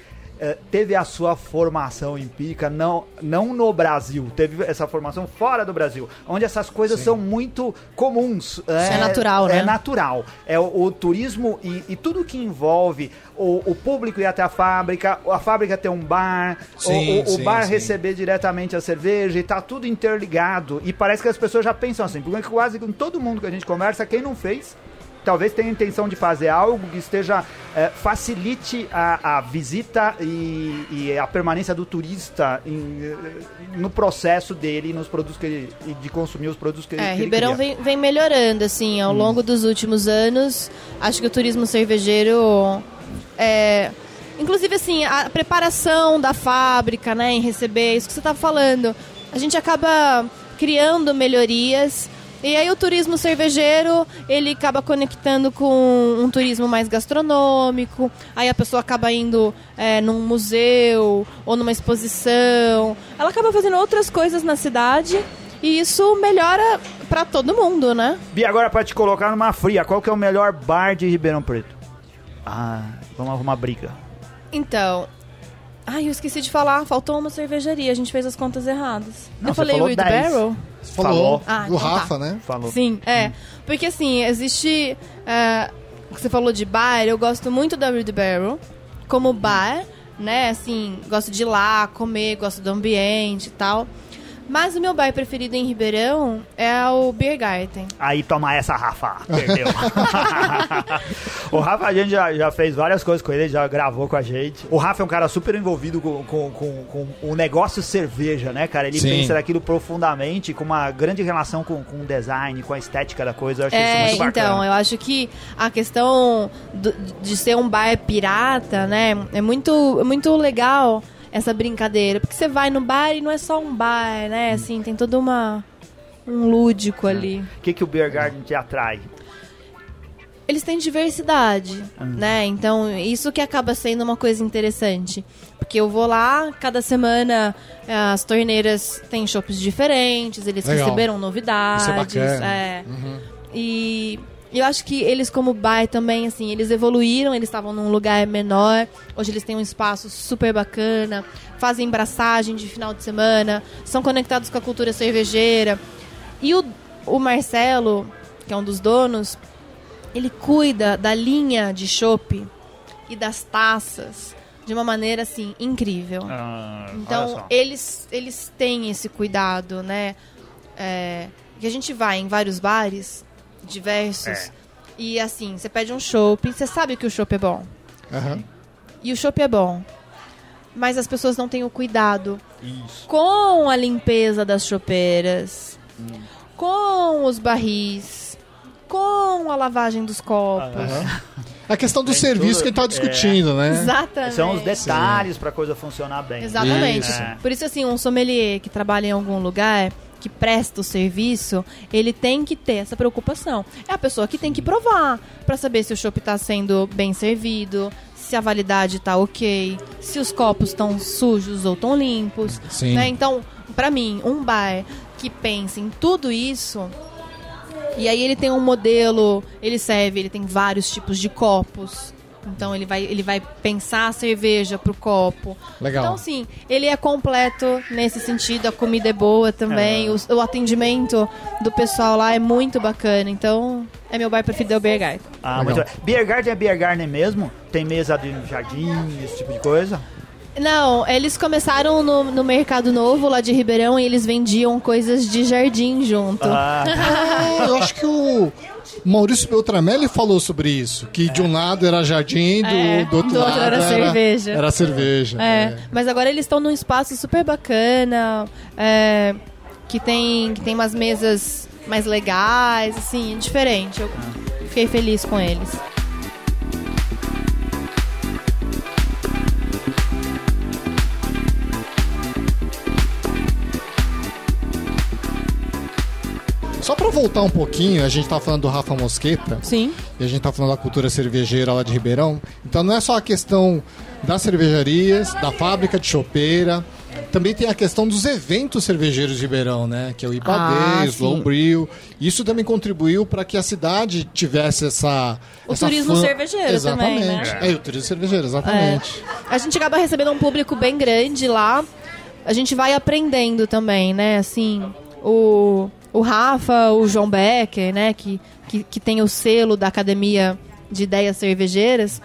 teve a sua formação empírica não, não no Brasil, teve essa formação fora do Brasil, onde essas coisas Sim. são muito comuns. É, é natural, né? É natural. É o, o turismo e, e, tudo que envolve o, o, público ir até a fábrica, a fábrica ter um bar, sim, o, o, sim, bar sim. receber diretamente a cerveja e tá tudo interligado. E parece que as pessoas já pensam assim, porque quase com todo mundo que a gente conversa, quem não fez talvez tenha intenção de fazer algo que esteja é, facilite a, a visita e, e, a permanência do turista em, no processo dele, nos produtos que ele, de consumir os produtos que é, ele, Ribeirão vem, vem, melhorando assim ao hum. longo dos últimos anos. Acho que o turismo cervejeiro é Inclusive, assim, a preparação da fábrica, né, em receber, isso que você estava falando. A gente acaba criando melhorias e aí o turismo cervejeiro, ele acaba conectando com um turismo mais gastronômico. Aí a pessoa acaba indo é, num museu ou numa exposição. Ela acaba fazendo outras coisas na cidade e isso melhora para todo mundo, né? Bia, agora para te colocar numa fria, qual que é o melhor bar de Ribeirão Preto? Ah, vamos arrumar briga. Então, Ai, eu esqueci de falar, faltou uma cervejaria, a gente fez as contas erradas. Não, eu falei Red Barrel? Falou. falou. Ah, o então tá. Rafa, tá. né? Falou. Sim, é. Hum. Porque assim, existe. É, você falou de bar, eu gosto muito da Red Barrel como bar, né? Assim, gosto de ir lá, comer, gosto do ambiente e tal. Mas o meu bar preferido em Ribeirão é o Beer Garden. Aí toma essa, Rafa. Perdeu. o Rafa, a gente já, já fez várias coisas com ele, já gravou com a gente. O Rafa é um cara super envolvido com, com, com, com o negócio cerveja, né, cara? Ele Sim. pensa daquilo profundamente, com uma grande relação com, com o design, com a estética da coisa. Eu acho é, isso muito então, eu acho que a questão do, de ser um bar pirata, né, é muito, é muito legal essa brincadeira. Porque você vai no bar e não é só um bar, né? Assim, tem todo uma um lúdico é. ali. O que, que o Beer Garden te atrai? Eles têm diversidade, uhum. né? Então, isso que acaba sendo uma coisa interessante. Porque eu vou lá, cada semana as torneiras têm shoppes diferentes, eles Legal. receberam novidades. Isso é bacana. É. Uhum. E eu acho que eles, como bar também, assim, eles evoluíram, eles estavam num lugar menor, hoje eles têm um espaço super bacana, fazem braçagem de final de semana, são conectados com a cultura cervejeira. E o, o Marcelo, que é um dos donos, ele cuida da linha de chopp e das taças de uma maneira assim incrível. Ah, então eles eles têm esse cuidado, né? É, que a gente vai em vários bares diversos. É. E assim, você pede um chopp, você sabe que o chopp é bom. Uhum. E o chopp é bom. Mas as pessoas não têm o cuidado Isso. com a limpeza das chopeiras, hum. com os barris, com a lavagem dos copos. Uhum. A questão do serviço tudo, que a gente tá discutindo, é. né? Exatamente. São os detalhes para a coisa funcionar bem. Exatamente. Isso. Por isso, assim, um sommelier que trabalha em algum lugar, que presta o serviço, ele tem que ter essa preocupação. É a pessoa que tem que provar para saber se o chopp está sendo bem servido, se a validade está ok, se os copos estão sujos ou estão limpos. Sim. Né? Então, para mim, um bar que pense em tudo isso e aí ele tem um modelo, ele serve, ele tem vários tipos de copos. Então ele vai, ele vai pensar a cerveja pro copo. Legal. Então, assim, ele é completo nesse sentido, a comida é boa também, é. o, o, atendimento do pessoal lá é muito bacana. Então, é meu bar preferido é o Beer Garden. Ah, muito Beer Garden é Beer Garden mesmo? Tem mesa de jardim, esse tipo de coisa? Não, eles começaram no, no Mercado Novo, lá de Ribeirão, e eles vendiam coisas de jardim junto. Ah. eu acho que o Maurício Beltramelli falou sobre isso, que é. de um lado era jardim, do, é, do outro, do lado era, era, cerveja. Era cerveja. É, é. Mas agora eles estão num espaço super bacana, é, que tem que tem umas mesas mais legais, assim, diferente. Eu fiquei feliz com eles. Só para voltar um pouquinho, a gente tá falando do Rafa Mosqueta. Sim. E a gente tá falando da cultura cervejeira lá de Ribeirão. Então não é só a questão das cervejarias, da fábrica de chopeira, também tem a questão dos eventos cervejeiros de Ribeirão, né? Que é o IPAD, ah, Slow Brew. Isso também contribuiu para que a cidade tivesse essa. O essa turismo fã... cervejeiro exatamente. também, né? É, o turismo cervejeiro, exatamente. É. A gente acaba recebendo um público bem grande lá. A gente vai aprendendo também, né? Assim, o, o Rafa, o João Becker, né? Que, que, que tem o selo da Academia de Ideias Cervejeiras.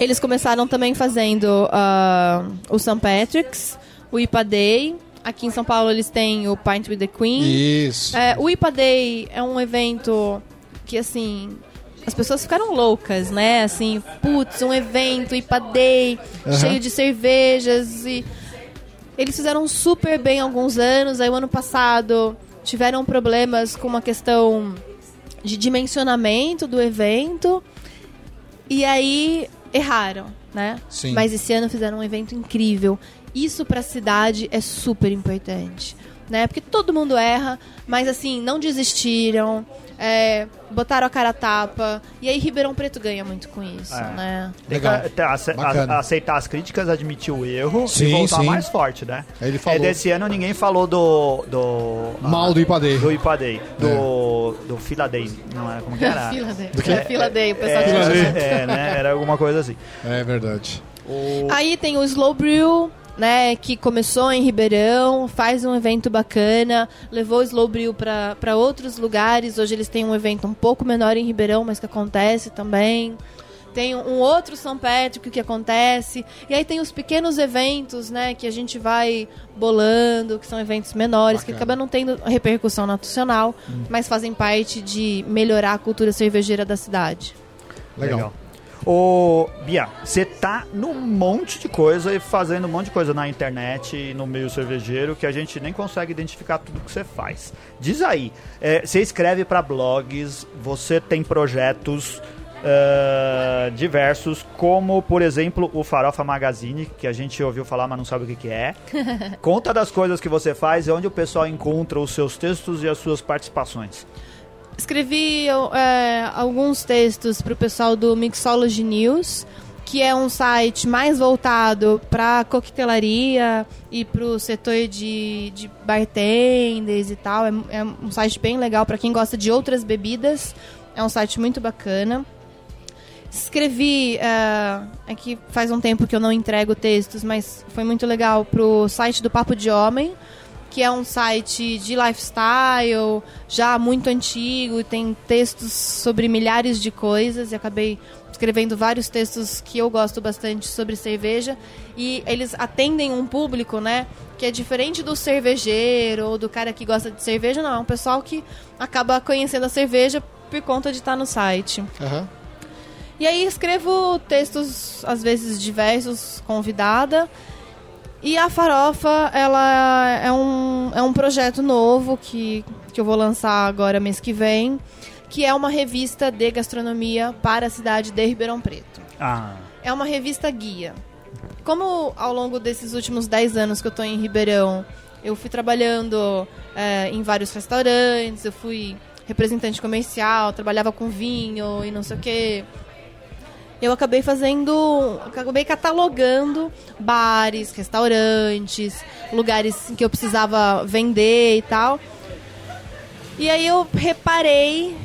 Eles começaram também fazendo uh, o St. Patrick's, o IPA Day. Aqui em São Paulo eles têm o Pint with the Queen. Isso. É, o IPA Day é um evento que, assim, as pessoas ficaram loucas, né? Assim, putz, um evento, IPA Day, uhum. cheio de cervejas e... Eles fizeram super bem alguns anos, aí o ano passado tiveram problemas com uma questão de dimensionamento do evento. E aí erraram, né? Sim. Mas esse ano fizeram um evento incrível. Isso para a cidade é super importante, né? Porque todo mundo erra, mas assim, não desistiram, é, botaram a cara a tapa. E aí Ribeirão Preto ganha muito com isso, é. né? Legal. Tem que ace aceitar as críticas, admitir o erro sim, e voltar sim. mais forte, né? Ele falou. É, desse ano ninguém falou do. do Mal do Ipadei. Do Ipadei. Do. É. Do Filadei. Não é? Como que era? Filadei. Do que? É, Filadei, o pessoal é, é, né? Era alguma coisa assim. É verdade. O... Aí tem o Slow Brew, né, que começou em Ribeirão, faz um evento bacana, levou o Slow Brew para outros lugares. Hoje eles têm um evento um pouco menor em Ribeirão, mas que acontece também. Tem um outro São Patrick que acontece. E aí tem os pequenos eventos, né, que a gente vai bolando, que são eventos menores, bacana. que acabam não tendo repercussão nacional, hum. mas fazem parte de melhorar a cultura cervejeira da cidade. Legal. Legal. Ô, Bia, você tá num monte de coisa e fazendo um monte de coisa na internet e no meio cervejeiro que a gente nem consegue identificar tudo que você faz. Diz aí, é, você escreve para blogs, você tem projetos uh, diversos, como, por exemplo, o Farofa Magazine, que a gente ouviu falar, mas não sabe o que, que é. Conta das coisas que você faz e onde o pessoal encontra os seus textos e as suas participações. Escrevi é, alguns textos para o pessoal do Mixology News, que é um site mais voltado para coquetelaria e para o setor de, de bartenders e tal. É, é um site bem legal para quem gosta de outras bebidas. É um site muito bacana. Escrevi, uh, é que faz um tempo que eu não entrego textos, mas foi muito legal pro site do Papo de Homem, que é um site de lifestyle, já muito antigo, tem textos sobre milhares de coisas e acabei escrevendo vários textos que eu gosto bastante sobre cerveja e eles atendem um público, né, que é diferente do cervejeiro ou do cara que gosta de cerveja, não, é um pessoal que acaba conhecendo a cerveja por conta de estar no site. Uhum. E aí escrevo textos, às vezes diversos, convidada, e a Farofa, ela é um, é um projeto novo que, que eu vou lançar agora mês que vem, que é uma revista de gastronomia para a cidade de Ribeirão Preto. Ah. É uma revista guia. Como ao longo desses últimos 10 anos que eu estou em Ribeirão, eu fui trabalhando é, em vários restaurantes, eu fui representante comercial, trabalhava com vinho e não sei o quê eu acabei fazendo, acabei catalogando bares, restaurantes, lugares que eu precisava vender e tal. E aí eu reparei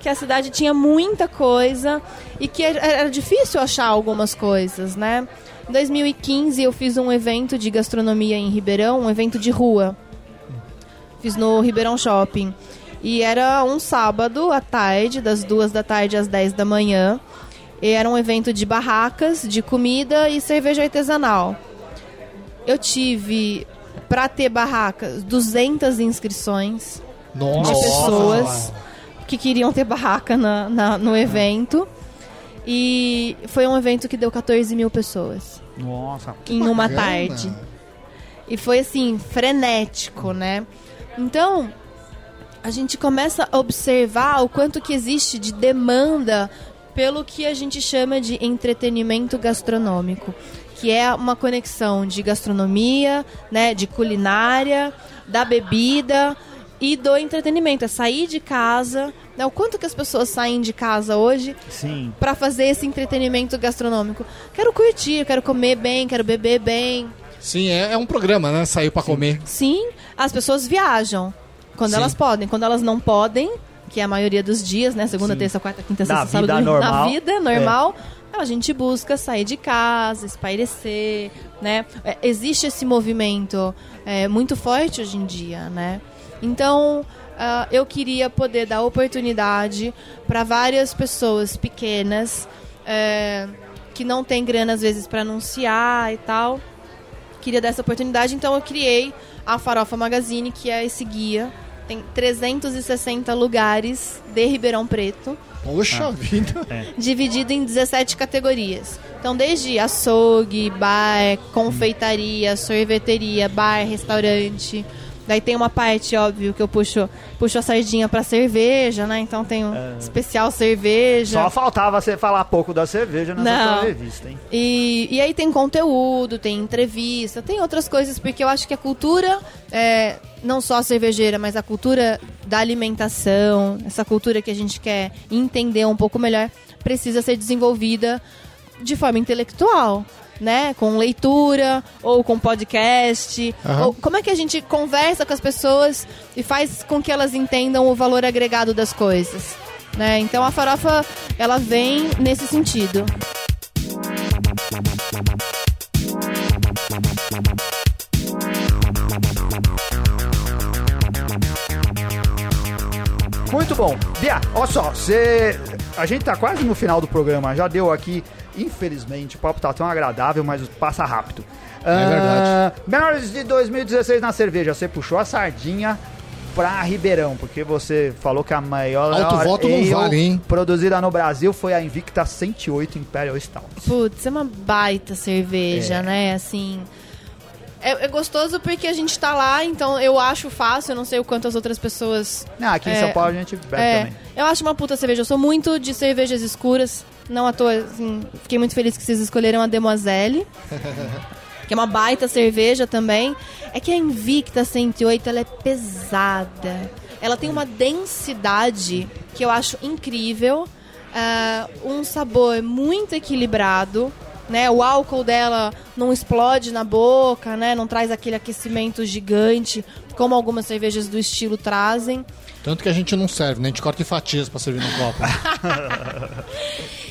que a cidade tinha muita coisa e que era difícil achar algumas coisas, né? Em 2015 eu fiz um evento de gastronomia em Ribeirão, um evento de rua. Fiz no Ribeirão Shopping. E era um sábado à tarde, das duas da tarde às 10 da manhã. Era um evento de barracas, de comida e cerveja artesanal. Eu tive, para ter barracas, 200 inscrições Nossa. de pessoas que queriam ter barraca na, na, no evento. E foi um evento que deu 14 mil pessoas. Nossa. Em uma tarde. E foi assim, frenético, né? Então, a gente começa a observar o quanto que existe de demanda pelo que a gente chama de entretenimento gastronômico, que é uma conexão de gastronomia, né, de culinária, da bebida e do entretenimento. É sair de casa, né, o quanto que as pessoas saem de casa hoje para fazer esse entretenimento gastronômico. Quero curtir, quero comer bem, quero beber bem. Sim, é, é um programa, né? Sair para comer. Sim, as pessoas viajam quando Sim. elas podem. Quando elas não podem, que é a maioria dos dias, né? Segunda, Sim. terça, quarta, quinta, sexta, sábado, domingo. Na vida normal. É. A gente busca sair de casa, espairecer, né? É, existe esse movimento é, muito forte hoje em dia, né? Então, uh, eu queria poder dar oportunidade para várias pessoas pequenas é, que não têm grana, às vezes, para anunciar e tal. Queria dar essa oportunidade, então eu criei a Farofa Magazine, que é esse guia tem 360 lugares de Ribeirão Preto. Poxa ah. vida! É. Dividido em 17 categorias. Então, desde açougue, bar, confeitaria, sorveteria, bar, restaurante, Daí tem uma parte, óbvio, que eu puxo, puxo a sardinha pra cerveja, né? Então tem um é. especial cerveja. Só faltava você falar pouco da cerveja nessa Não. revista, hein? E, e aí tem conteúdo, tem entrevista, tem outras coisas, porque eu acho que a cultura, é, não só a cervejeira, mas a cultura da alimentação, essa cultura que a gente quer entender um pouco melhor, precisa ser desenvolvida de forma intelectual né? Com leitura ou com podcast. Uhum. Ou, como é que a gente conversa com as pessoas e faz com que elas entendam o valor agregado das coisas, né? Então a farofa ela vem nesse sentido. Muito bom. Bia, olha só, você... a gente tá quase no final do programa, já deu aqui Infelizmente, o papo tá tão agradável, mas passa rápido. É verdade. Uh, menores de 2016 na cerveja. Você puxou a sardinha pra Ribeirão, porque você falou que a maior Alto voto não vale, hein? produzida no Brasil foi a Invicta 108 Imperial Stout. Putz, é uma baita cerveja, é. né? Assim, é, é, gostoso porque a gente tá lá, então eu acho fácil, eu não sei o quanto as outras pessoas. Ah, aqui em São é, Paulo a gente bebe é, também. Eu acho uma puta cerveja. Eu sou muito de cervejas escuras. Não à toa, assim, fiquei muito feliz que vocês escolheram a Demoiselle. que é uma baita cerveja também. É que a Invicta 108 ela é pesada. Ela tem uma densidade que eu acho incrível. Uh, um sabor muito equilibrado. Né, o álcool dela não explode na boca, né, não traz aquele aquecimento gigante, como algumas cervejas do estilo trazem. Tanto que a gente não serve, né? A gente corta em fatias para servir no copo.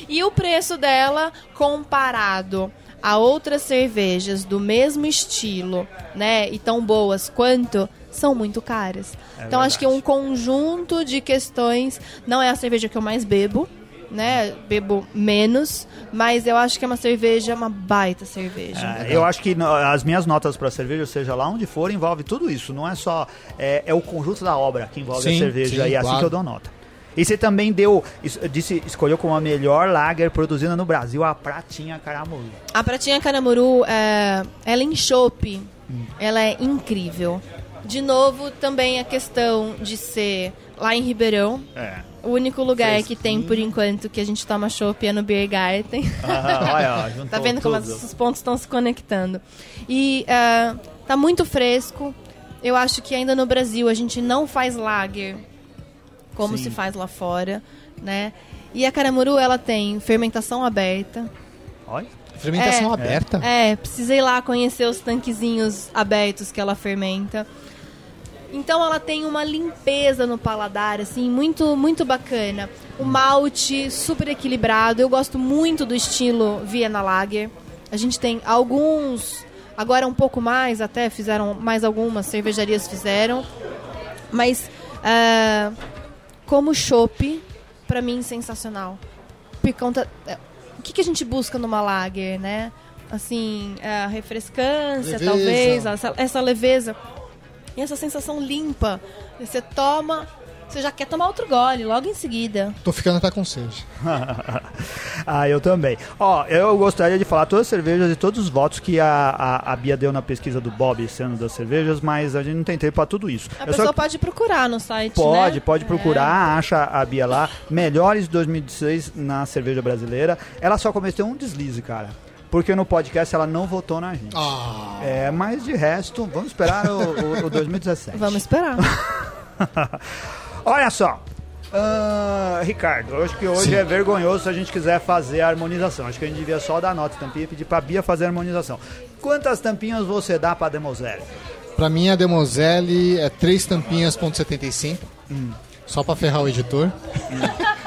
E o preço dela comparado a outras cervejas do mesmo estilo, né, e tão boas quanto são muito caras. É então verdade. acho que um conjunto de questões, não é a cerveja que eu mais bebo, né? Bebo menos, mas eu acho que é uma cerveja, uma baita cerveja. É, eu acho que as minhas notas para cerveja, seja lá onde for, envolve tudo isso. Não é só é, é o conjunto da obra que envolve sim, a cerveja sim, e é assim que eu dou nota. E você também deu, disse, escolheu como a melhor lager produzida no Brasil a Pratinha Caramuru. A Pratinha Caramuru, é, ela em chopp, hum. ela é incrível. De novo, também a questão de ser lá em Ribeirão. É. O único lugar que tem, por enquanto, que a gente toma chopp é no Beer Garden. Ah, olha, tá vendo como os pontos estão se conectando. E uh, tá muito fresco. Eu acho que ainda no Brasil a gente não faz lager como Sim. se faz lá fora, né? E a caramuru, ela tem fermentação aberta. Olha. Fermentação é, aberta? É, precisei lá conhecer os tanquezinhos abertos que ela fermenta. Então ela tem uma limpeza no paladar, assim, muito, muito bacana. O malte super equilibrado. Eu gosto muito do estilo Vienna Lager. A gente tem alguns, agora um pouco mais, até fizeram mais algumas cervejarias fizeram. Mas uh, como chopp, para mim, sensacional. Por conta... É, o que, que a gente busca numa lager, né? Assim, a refrescância, leveza. talvez, essa, essa leveza. E essa sensação limpa. Você toma, você já quer tomar outro gole logo em seguida. Tô ficando até com sede. ah, eu também. Ó, eu gostaria de falar todas as cervejas e todos os votos que a, a, a Bia deu na pesquisa do Bob esse ano das cervejas, mas a gente não tem tempo pra tudo isso. A eu pessoa só... pode procurar no site, Pode, né? pode procurar, é. acha a Bia lá. Melhores 2016 na cerveja brasileira. Ela só cometeu um deslize, cara porque no podcast ela não votou na gente. Ah. É, mas de resto, vamos esperar o, o, o 2017. Vamos esperar. Olha só, Uh, Ricardo, acho que hoje Sim. é vergonhoso se a gente quiser fazer a harmonização. Acho que a gente devia só dar nota tampinha e pedir pra Bia fazer a harmonização. Quantas tampinhas você dá pra Demoselle? Pra mim, a Demoselle é 3 tampinhas, ponto 75. Hum. Só pra ferrar o editor. Hum.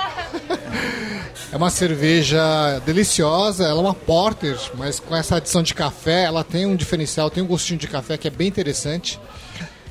É uma cerveja deliciosa, ela é uma porter, mas com essa adição de café, ela tem um diferencial, tem um gostinho de café que é bem interessante.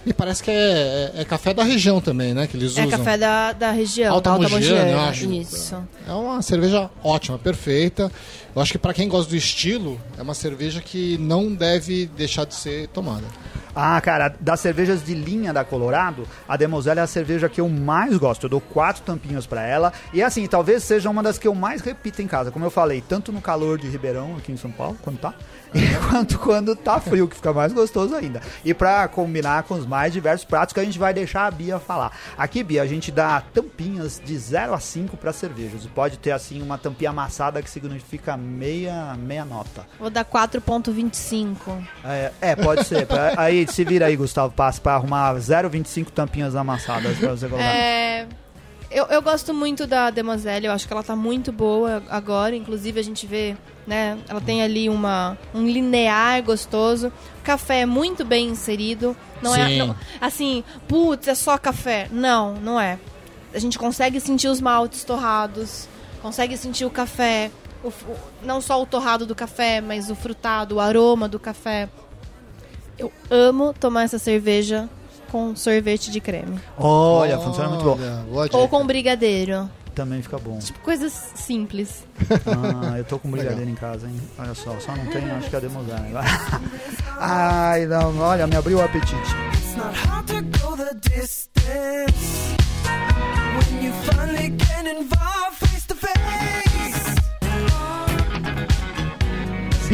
E parece que é, é, é café da região também, né? Que eles é usam. É café da, da região, Alta, Alta Mogiana, eu acho. Isso. É uma cerveja ótima, perfeita. Eu acho que para quem gosta do estilo, é uma cerveja que não deve deixar de ser tomada. Ah, cara, das cervejas de linha da Colorado, a Demoselle é a cerveja que eu mais gosto. Eu dou quatro tampinhos para ela. E assim, talvez seja uma das que eu mais repito em casa. Como eu falei, tanto no calor de Ribeirão, aqui em São Paulo, quando tá, enquanto quando tá frio, que fica mais gostoso ainda. E para combinar com os mais diversos pratos que a gente vai deixar a Bia falar. Aqui, Bia, a gente dá tampinhas de 0 a 5 para cervejas. Pode ter assim uma tampinha amassada que significa meia, meia nota. Vou dar 4.25. É, é, pode ser. aí se vira aí, Gustavo, passa para arrumar 0,25 tampinhas amassadas para você colocar. É eu, eu gosto muito da Demoiselle, eu acho que ela tá muito boa agora, inclusive a gente vê, né, ela tem ali uma, um linear gostoso, o café é muito bem inserido, não é, Sim. é, não, assim, putz, é só café, não, não é. A gente consegue sentir os maltes torrados, consegue sentir o café, o, não só o torrado do café, mas o frutado, o aroma do café. Eu amo tomar essa cerveja com sorvete de creme. Olha, funciona muito bom. Ou com brigadeiro. Também fica bom. Tipo, coisas simples. Ah, eu tô com brigadeiro em casa, hein? Olha só, só não tem, acho que é demosar. Ai, não, olha, me abriu o apetite.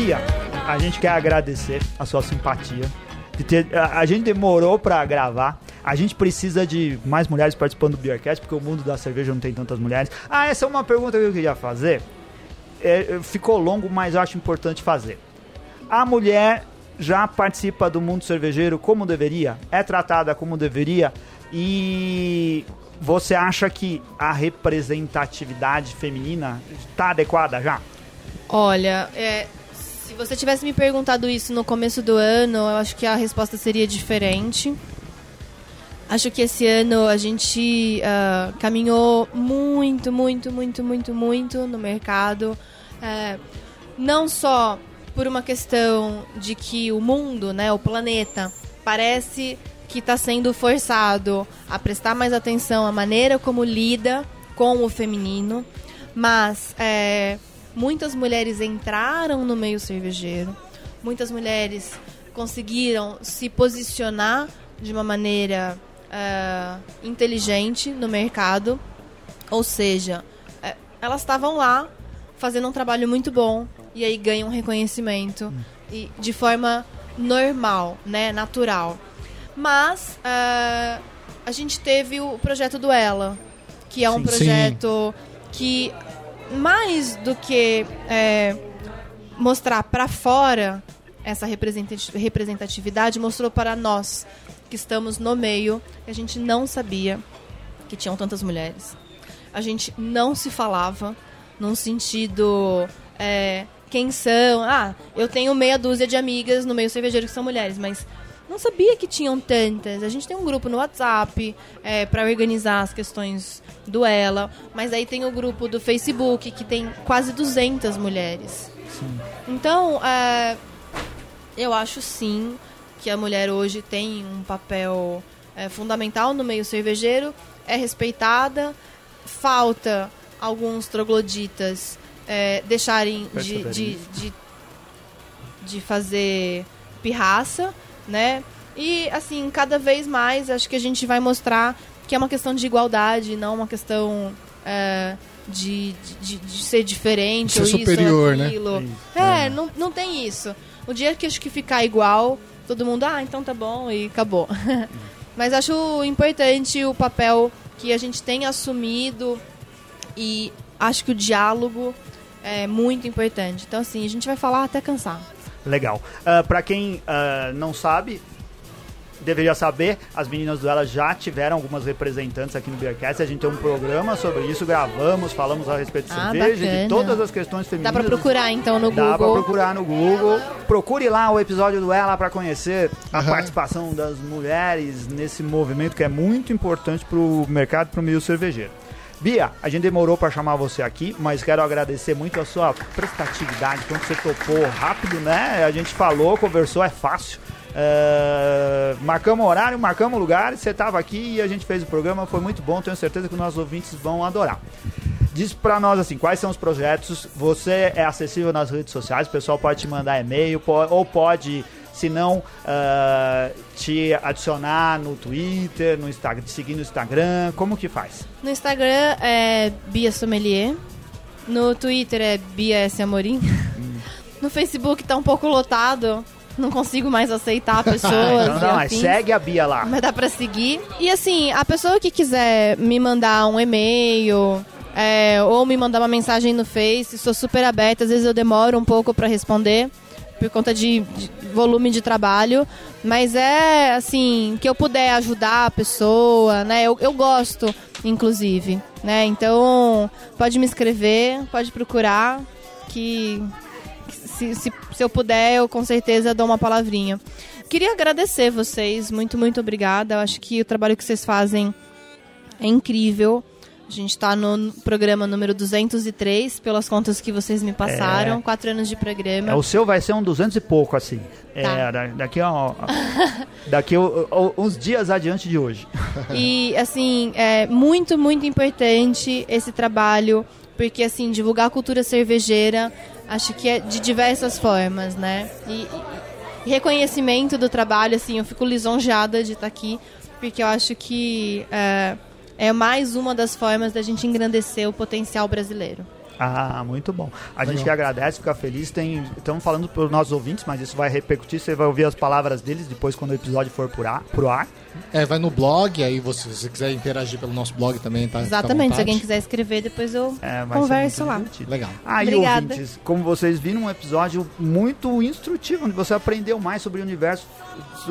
Bia, a gente quer agradecer a sua simpatia a, gente demorou para gravar. A gente precisa de mais mulheres participando do Beercast, porque o mundo da cerveja não tem tantas mulheres. Ah, essa é uma pergunta que eu queria fazer. É, ficou longo, mas eu acho importante fazer. A mulher já participa do mundo cervejeiro como deveria? É tratada como deveria? E você acha que a representatividade feminina está adequada já? Olha, é, se você tivesse me perguntado isso no começo do ano, eu acho que a resposta seria diferente. Acho que esse ano a gente uh, caminhou muito, muito, muito, muito, muito no mercado. Uh, não só por uma questão de que o mundo, né, o planeta, parece que está sendo forçado a prestar mais atenção à maneira como lida com o feminino, mas é, muitas mulheres entraram no meio cervejeiro, muitas mulheres conseguiram se posicionar de uma maneira uh, inteligente no mercado, ou seja, uh, elas estavam lá fazendo um trabalho muito bom e aí ganham um reconhecimento hum. e de forma normal, né, natural. Mas uh, a gente teve o projeto do Ela, que é um sim, projeto sim. que mais do que é, mostrar para fora essa representatividade, mostrou para nós que estamos no meio, que a gente não sabia que tinham tantas mulheres. A gente não se falava num sentido. É, quem são? Ah, eu tenho meia dúzia de amigas no meio cervejeiro que são mulheres, mas não sabia que tinham tantas. A gente tem um grupo no WhatsApp é, para organizar as questões do Ela, mas aí tem o grupo do Facebook que tem quase 200 mulheres. Sim. Então, é, eu acho sim que a mulher hoje tem um papel é, fundamental no meio cervejeiro, é respeitada, falta alguns trogloditas é, deixarem de, de, de, de fazer pirraça, né? E, assim, cada vez mais acho que a gente vai mostrar que é uma questão de igualdade, não uma questão é, de, de, de, ser diferente. Ser superior, né? É, é, Não, não tem isso. O dia que acho que ficar igual, todo mundo, ah, então tá bom e acabou. Mas acho importante o papel que a gente tem assumido e acho que o diálogo é muito importante. Então, assim, a gente vai falar até cansar. Legal. Uh, ah, para quem uh, não sabe, deveria saber, as meninas do Ela já tiveram algumas representantes aqui no Beercast. A gente tem um programa sobre isso, gravamos, falamos a respeito de ah, cerveja, bacana. de todas as questões femininas. Dá pra procurar então no Google. Dá pra procurar no Google. Procure lá o episódio do Ela para conhecer a uhum. participação das mulheres nesse movimento que é muito importante pro mercado, pro meio cervejeiro. Bia, a gente demorou para chamar você aqui, mas quero agradecer muito a sua prestatividade, quando você topou rápido, né? A gente falou, conversou, é fácil. Uh, marcamos horário, marcamos lugar, você estava aqui e a gente fez o programa, foi muito bom, tenho certeza que os nossos ouvintes vão adorar. Diz para nós assim, quais são os projetos? Você é acessível nas redes sociais, o pessoal pode te mandar e-mail ou pode, se não, uh, te adicionar no Twitter, no Instagram, te seguir no Instagram, como que faz? No Instagram é Bia Sommelier, no Twitter é Bia S. Amorim, hum. no Facebook tá um pouco lotado, não consigo mais aceitar pessoas. então não, mas segue a Bia lá. Mas dá pra seguir. E assim, a pessoa que quiser me mandar um e-mail. É, ou me mandar uma mensagem no Face, sou super aberta, às vezes eu demoro um pouco para responder por conta de, de, volume de trabalho, mas é assim, que eu puder ajudar a pessoa, né? Eu, eu gosto, inclusive, né? Então, pode me escrever, pode procurar que se, se, se eu puder, eu com certeza dou uma palavrinha. Queria agradecer vocês, muito, muito obrigada. Eu acho que o trabalho que vocês fazem é incrível. A gente está no programa número 203, pelas contas que vocês me passaram. É... Quatro anos de programa. É, o seu vai ser um 200 e pouco, assim. É, tá. É, daqui, ó, daqui uns dias adiante de hoje. E, assim, é muito, muito importante esse trabalho, porque, assim, divulgar a cultura cervejeira Acho que é de diversas formas, né? E, e reconhecimento do trabalho, assim, eu fico lisonjeada de estar aqui, porque eu acho que é, é mais uma das formas da gente engrandecer o potencial brasileiro. Ah, muito bom. A Legal. gente que agradece, fica feliz. Tem, estamos falando para os nossos ouvintes, mas isso vai repercutir. Você vai ouvir as palavras deles depois quando o episódio for por ar. Por ar. É, vai no blog, aí você, se você quiser interagir pelo nosso blog também, tá? Exatamente, se alguém quiser escrever, depois eu é, converso lá. Legal. Aí, Obrigada. ouvintes, como vocês viram, um episódio muito instrutivo, onde você aprendeu mais sobre o universo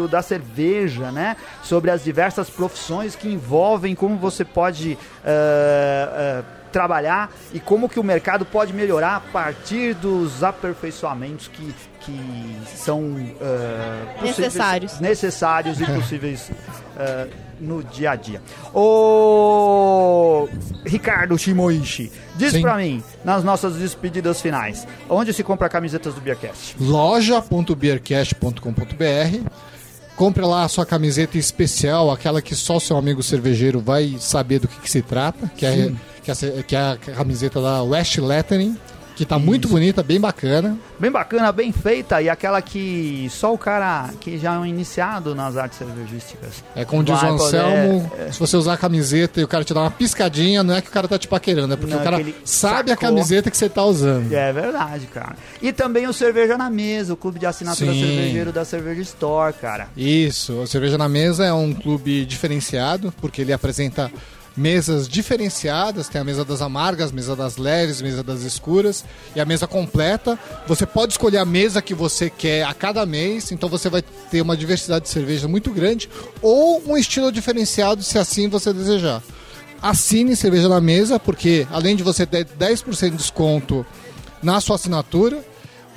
da cerveja, né? Sobre as diversas profissões que envolvem, como você pode. Uh, uh, trabalhar e como que o mercado pode melhorar a partir dos aperfeiçoamentos que, que são uh, necessários. necessários e possíveis uh, no dia a dia. O Ricardo Shimoishi, diz para mim, nas nossas despedidas finais, onde se compra camisetas do Beercast? loja.beercast.com.br Compre lá a sua camiseta especial, aquela que só seu amigo cervejeiro vai saber do que, que se trata, que é, que é, que é a camiseta da West Lettering que tá Isso. muito bonita, bem bacana. Bem bacana, bem feita e aquela que só o cara que já é um iniciado nas artes cervejísticas. É como diz o Anselmo, poder... É. se você usar a camiseta e o cara te dá uma piscadinha, não é que o cara tá te paquerando, é porque não, o cara sabe sacou. a camiseta que você tá usando. É verdade, cara. E também o Cerveja na Mesa, o clube de assinatura Sim. cervejeiro da Cerveja Store, cara. Isso, o Cerveja na Mesa é um clube diferenciado, porque ele apresenta mesas diferenciadas, tem a mesa das amargas, mesa das leves, mesa das escuras e a mesa completa. Você pode escolher a mesa que você quer a cada mês, então você vai ter uma diversidade de cerveja muito grande ou um estilo diferenciado se assim você desejar. Assine Cerveja na Mesa, porque além de você ter 10% de desconto na sua assinatura,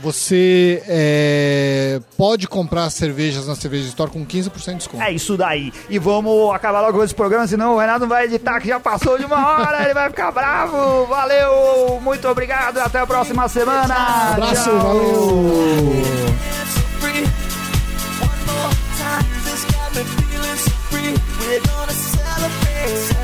você é, pode comprar cervejas na Cerveja Store com 15% de desconto. É isso daí. E vamos acabar logo com esse programa, senão o Renato não vai editar, que já passou de uma hora, ele vai ficar bravo. Valeu, muito obrigado e até a próxima semana. Um abraço, Tchau. valeu. We're gonna celebrate